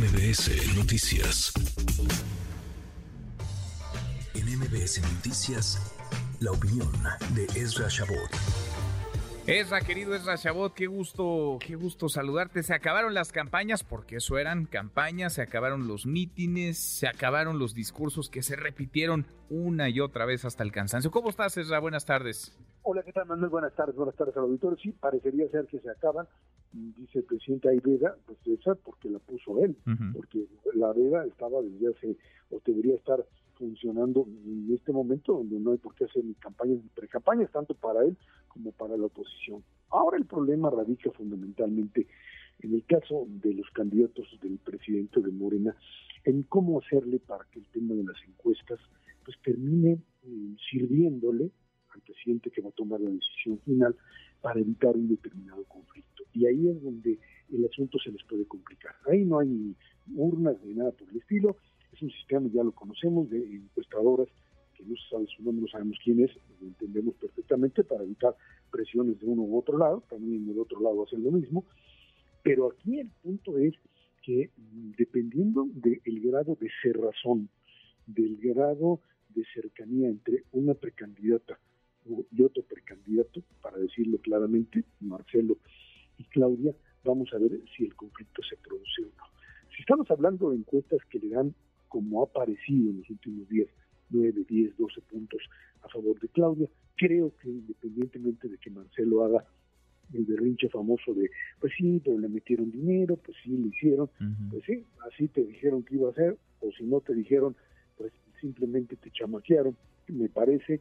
MBS Noticias. En MBS Noticias, la opinión de Ezra Shabot. Ezra, querido Ezra Chabot, qué gusto, qué gusto saludarte. Se acabaron las campañas, porque eso eran campañas, se acabaron los mítines, se acabaron los discursos que se repitieron una y otra vez hasta el cansancio. ¿Cómo estás, Ezra? Buenas tardes. Hola, ¿qué tal, Manuel? Buenas tardes, buenas tardes al auditorio. Sí, parecería ser que se acaban, dice el presidente Ayveda, pues esa porque la puso él, porque la veda estaba desde hace, o debería estar funcionando en este momento donde no hay por qué hacer ni campañas ni precampañas, tanto para él como para la oposición. Ahora el problema radica fundamentalmente en el caso de los candidatos del presidente de Morena, en cómo hacerle para que el tema de las encuestas pues termine eh, sirviéndole al presidente que va a tomar la decisión final para evitar un determinado conflicto. Y ahí es donde el asunto se les puede complicar. Ahí no hay ni urnas ni nada por el estilo, es un sistema, ya lo conocemos, de encuestadoras, que no se sabe su sabemos quién es, lo entendemos perfectamente para evitar presiones de uno u otro lado, también en el otro lado hacen lo mismo, pero aquí el punto es que mm, dependiendo del grado de cerrazón, del grado de cercanía entre una precandidata y otro precandidato, para decirlo claramente, Marcelo y Claudia, vamos a ver si el conflicto se produce o no. Si estamos hablando de encuestas que le dan como ha aparecido en los últimos días, 9, 10, 12 puntos a favor de Claudia. Creo que independientemente de que Marcelo haga el berrinche famoso de, pues sí, pero le metieron dinero, pues sí, le hicieron, pues sí, así te dijeron que iba a hacer, o si no te dijeron, pues simplemente te chamaquearon. Me parece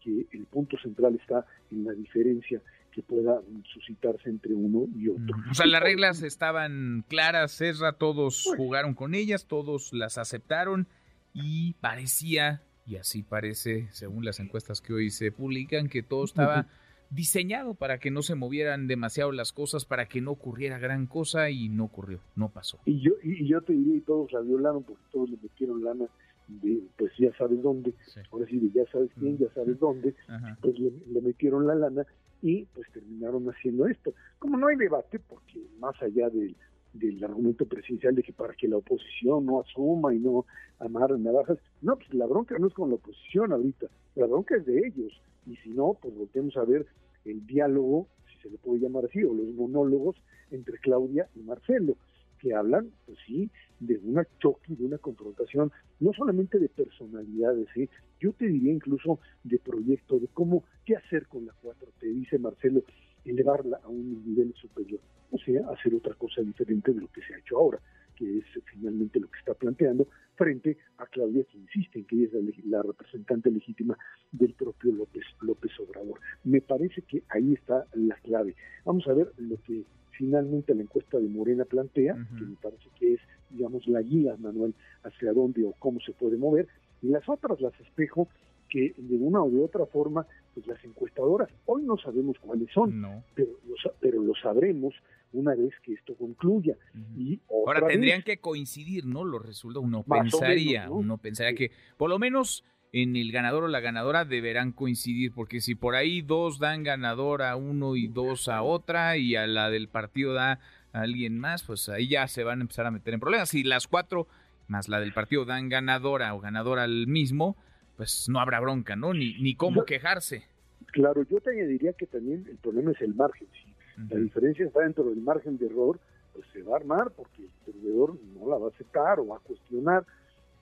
que el punto central está en la diferencia que pueda suscitarse entre uno y otro. O sea, las reglas estaban claras, Serra, todos pues jugaron con ellas, todos las aceptaron y parecía, y así parece, según las encuestas que hoy se publican, que todo estaba diseñado para que no se movieran demasiado las cosas, para que no ocurriera gran cosa y no ocurrió, no pasó. Y yo, y, yo te diría, y todos la violaron porque todos le metieron lana de, pues ya sabes dónde, ahora sí, de ya sabes quién, ya sabes dónde, pues le, metieron la lana y pues terminaron haciendo esto. Como no hay debate, porque más allá del, del argumento presidencial de que para que la oposición no asuma y no amarre navajas, no, pues la bronca no es con la oposición ahorita, la bronca es de ellos. Y si no, pues volvemos a ver el diálogo, si se le puede llamar así, o los monólogos entre Claudia y Marcelo, que hablan, pues sí, de una choque, de una confrontación, no solamente de personalidades, ¿sí? yo te diría incluso de proyecto, de cómo, qué hacer con la 4 te dice Marcelo, elevarla a un nivel superior, o sea, hacer otra cosa diferente de lo que se ha hecho ahora, que es finalmente lo que está planteando, frente a Claudia, que insiste en que ella es la, representante legítima del propio López, López Obrador. Me parece que ahí está la clave. Vamos a ver lo que finalmente la encuesta de Morena plantea, que me parece que es, digamos, la guía, Manuel, hacia dónde o cómo se puede mover, y las otras las espejo que de una o de otra forma, pues las encuestadoras, hoy no sabemos cuáles son, pero, lo, pero lo sabremos una vez que esto concluya. y Ahora tendrían que coincidir, ¿no? Los resultados, uno pensaría, uno pensaría que por lo menos en el ganador o la ganadora deberán coincidir, porque si por ahí dos dan ganador a uno y dos a otra, y a la del partido da a alguien más, pues ahí ya se van a empezar a meter en problemas. Si las cuatro más la del partido dan ganadora o ganador al mismo, pues no habrá bronca, ¿no? Ni, ni cómo quejarse. Claro, yo te añadiría que también el problema es el margen. Si la diferencia está dentro del margen de error, pues se va a armar porque el perdedor no la va a aceptar o va a cuestionar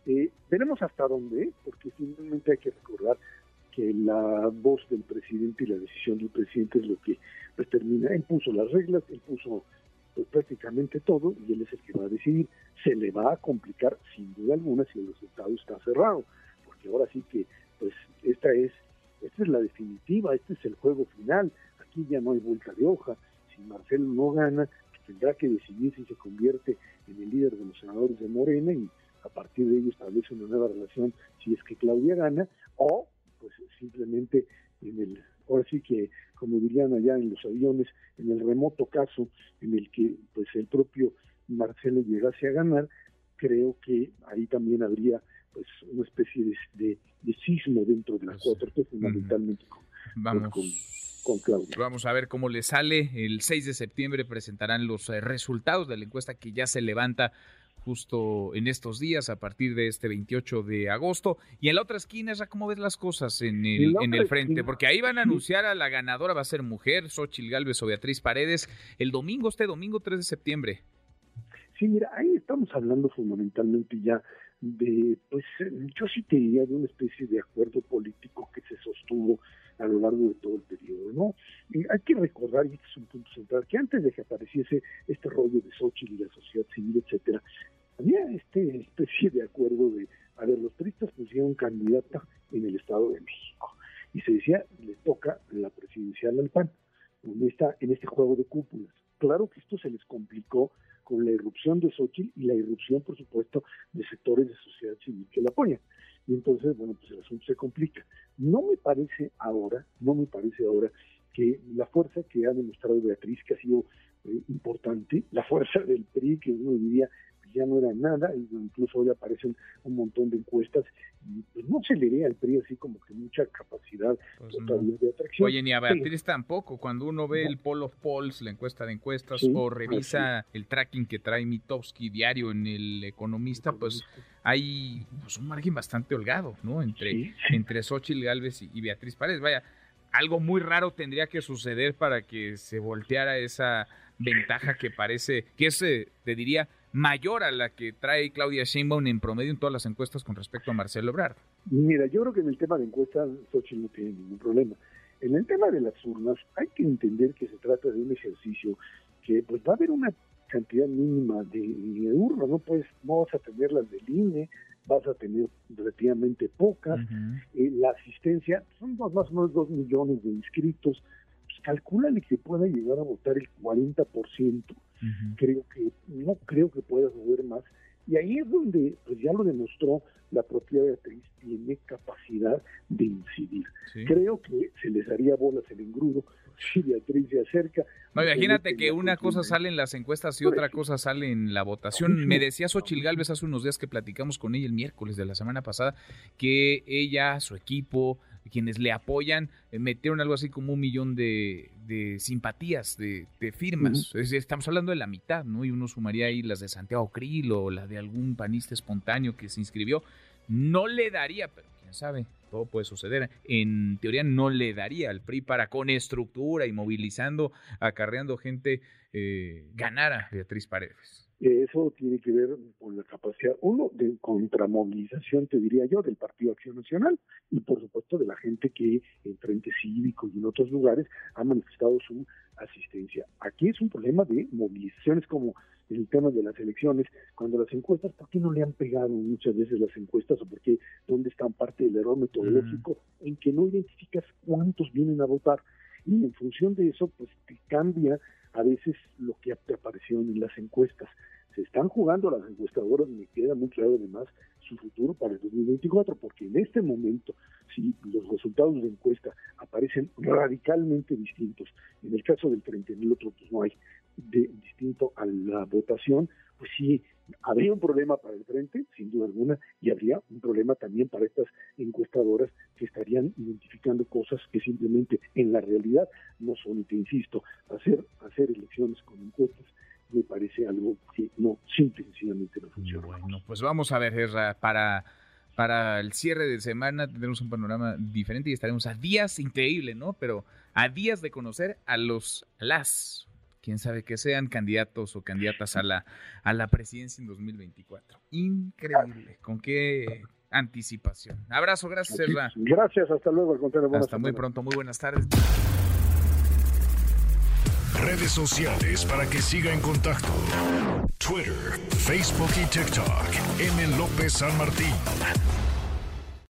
eh, veremos hasta dónde, porque finalmente hay que recordar que la voz del presidente y la decisión del presidente es lo que determina. Él puso las reglas, él puso pues, prácticamente todo y él es el que va a decidir. Se le va a complicar sin duda alguna si el resultado está cerrado, porque ahora sí que pues esta es esta es la definitiva, este es el juego final. Aquí ya no hay vuelta de hoja. Si Marcelo no gana, tendrá que decidir si se convierte en el líder de los senadores de Morena y a partir de ello establece una nueva relación si es que Claudia gana, o pues simplemente en el, ahora sí que, como dirían allá en los aviones, en el remoto caso en el que pues el propio Marcelo llegase a ganar, creo que ahí también habría pues una especie de, de, sismo dentro de las pues cuatro fundamentalmente con, Vamos. con, Claudia. Vamos a ver cómo le sale. El 6 de septiembre presentarán los eh, resultados de la encuesta que ya se levanta justo en estos días, a partir de este 28 de agosto. Y en la otra esquina, ¿cómo ves las cosas en el, en el frente? Porque ahí van a anunciar a la ganadora, va a ser mujer, Xochil Gálvez o Beatriz Paredes, el domingo, este domingo 3 de septiembre. Sí, mira, ahí estamos hablando fundamentalmente ya de, pues yo sí te diría de una especie de acuerdo político que se sostuvo a lo largo de todo el periodo, ¿no? Y hay que recordar, y este es un punto central, que antes de que apareciese este rollo de Xochitl y la sociedad civil, etcétera, había este especie de acuerdo de, a ver, los turistas pusieron candidata en el Estado de México, y se decía, le toca la presidencial al PAN, en, esta, en este juego de cúpulas. Claro que esto se les complicó con la irrupción de Xochitl y la irrupción, por supuesto, de sectores de sociedad civil que la apoyan. Y entonces, bueno, pues el asunto se complica. No me parece ahora, no me parece ahora que la fuerza que ha demostrado Beatriz, que ha sido eh, importante, la fuerza del PRI, que uno diría ya no era nada, incluso hoy aparecen un montón de encuestas, y pues no se le ve al PRI así como que mucha capacidad pues de atracción. Oye, ni a Beatriz tampoco, cuando uno ve el Poll of Polls, la encuesta de encuestas, o revisa el tracking que trae Mitowski diario en El Economista, pues hay pues, un margen bastante holgado, ¿no? Entre, entre Xochitl Galvez y, y Beatriz Paredes. Vaya, algo muy raro tendría que suceder para que se volteara esa ventaja que parece, que es, eh, te diría, mayor a la que trae Claudia Sheinbaum en promedio en todas las encuestas con respecto a Marcelo Ebrard. Mira, yo creo que en el tema de encuestas Xochitl no tiene ningún problema. En el tema de las urnas hay que entender que se trata de un ejercicio que pues va a haber una cantidad mínima de, urnas, no pues no vas a tener las del INE, vas a tener relativamente pocas, eh, la asistencia son más o menos dos millones de inscritos, calcúlale que pueda llegar a votar el 40%, creo que no creo que pueda mover más, y ahí es donde pues ya lo demostró la propia Beatriz, tiene capacidad de incidir. Creo que se les haría bolas el engrudo si Beatriz se acerca. No, imagínate que una cosa sale en las encuestas y otra cosa sale en la votación. Me decía Xochil Gálvez hace unos días que platicamos con ella el miércoles de la semana pasada que ella, su equipo, quienes le apoyan, eh, metieron algo así como un millón de, simpatías, de, firmas. estamos hablando de la mitad, ¿no? Y uno sumaría ahí las de Santiago Krill o la de algún panista espontáneo que se inscribió. No le daría, pero quién sabe, todo puede suceder. En teoría no le daría al PRI para con estructura y movilizando, acarreando gente, eh, ganar a Beatriz Paredes. Eso tiene que ver con la capacidad, uno, de contramovilización, te diría yo, del Partido Acción Nacional y por supuesto de la gente que en Frente Cívico y en otros lugares ha manifestado su asistencia. Aquí es un problema de movilizaciones como el tema de las elecciones, cuando las encuestas, ¿por qué no le han pegado muchas veces las encuestas o por qué, dónde están parte del error metodológico en que no identificas cuántos vienen a votar? Y en función de eso, pues te cambia a veces lo que te apareció en las encuestas. Se están jugando las encuestadoras, me queda muy claro además su futuro para el 2024, porque en este momento, si los resultados de encuesta aparecen radicalmente distintos, en el caso del Frente, en el otro pues no hay, de, distinto a la votación, pues sí, habría un problema para el frente, sin duda alguna, y habría un problema también para estas encuestadoras que estarían identificando cosas que simplemente en la realidad no son. Y te insisto, hacer, hacer elecciones con encuestas me parece algo que no, simple sencillamente no funciona. Bueno, pues vamos a ver, para para el cierre de semana tendremos un panorama diferente y estaremos a días, increíble, ¿no? Pero a días de conocer a los las quién sabe que sean candidatos o candidatas a la, a la presidencia en 2024. Increíble, con qué anticipación. Abrazo, gracias, Serra. Gracias, hasta luego. Hasta muy pronto, muy buenas tardes. Redes sociales para que siga en contacto: Twitter, Facebook y TikTok. M. López San Martín.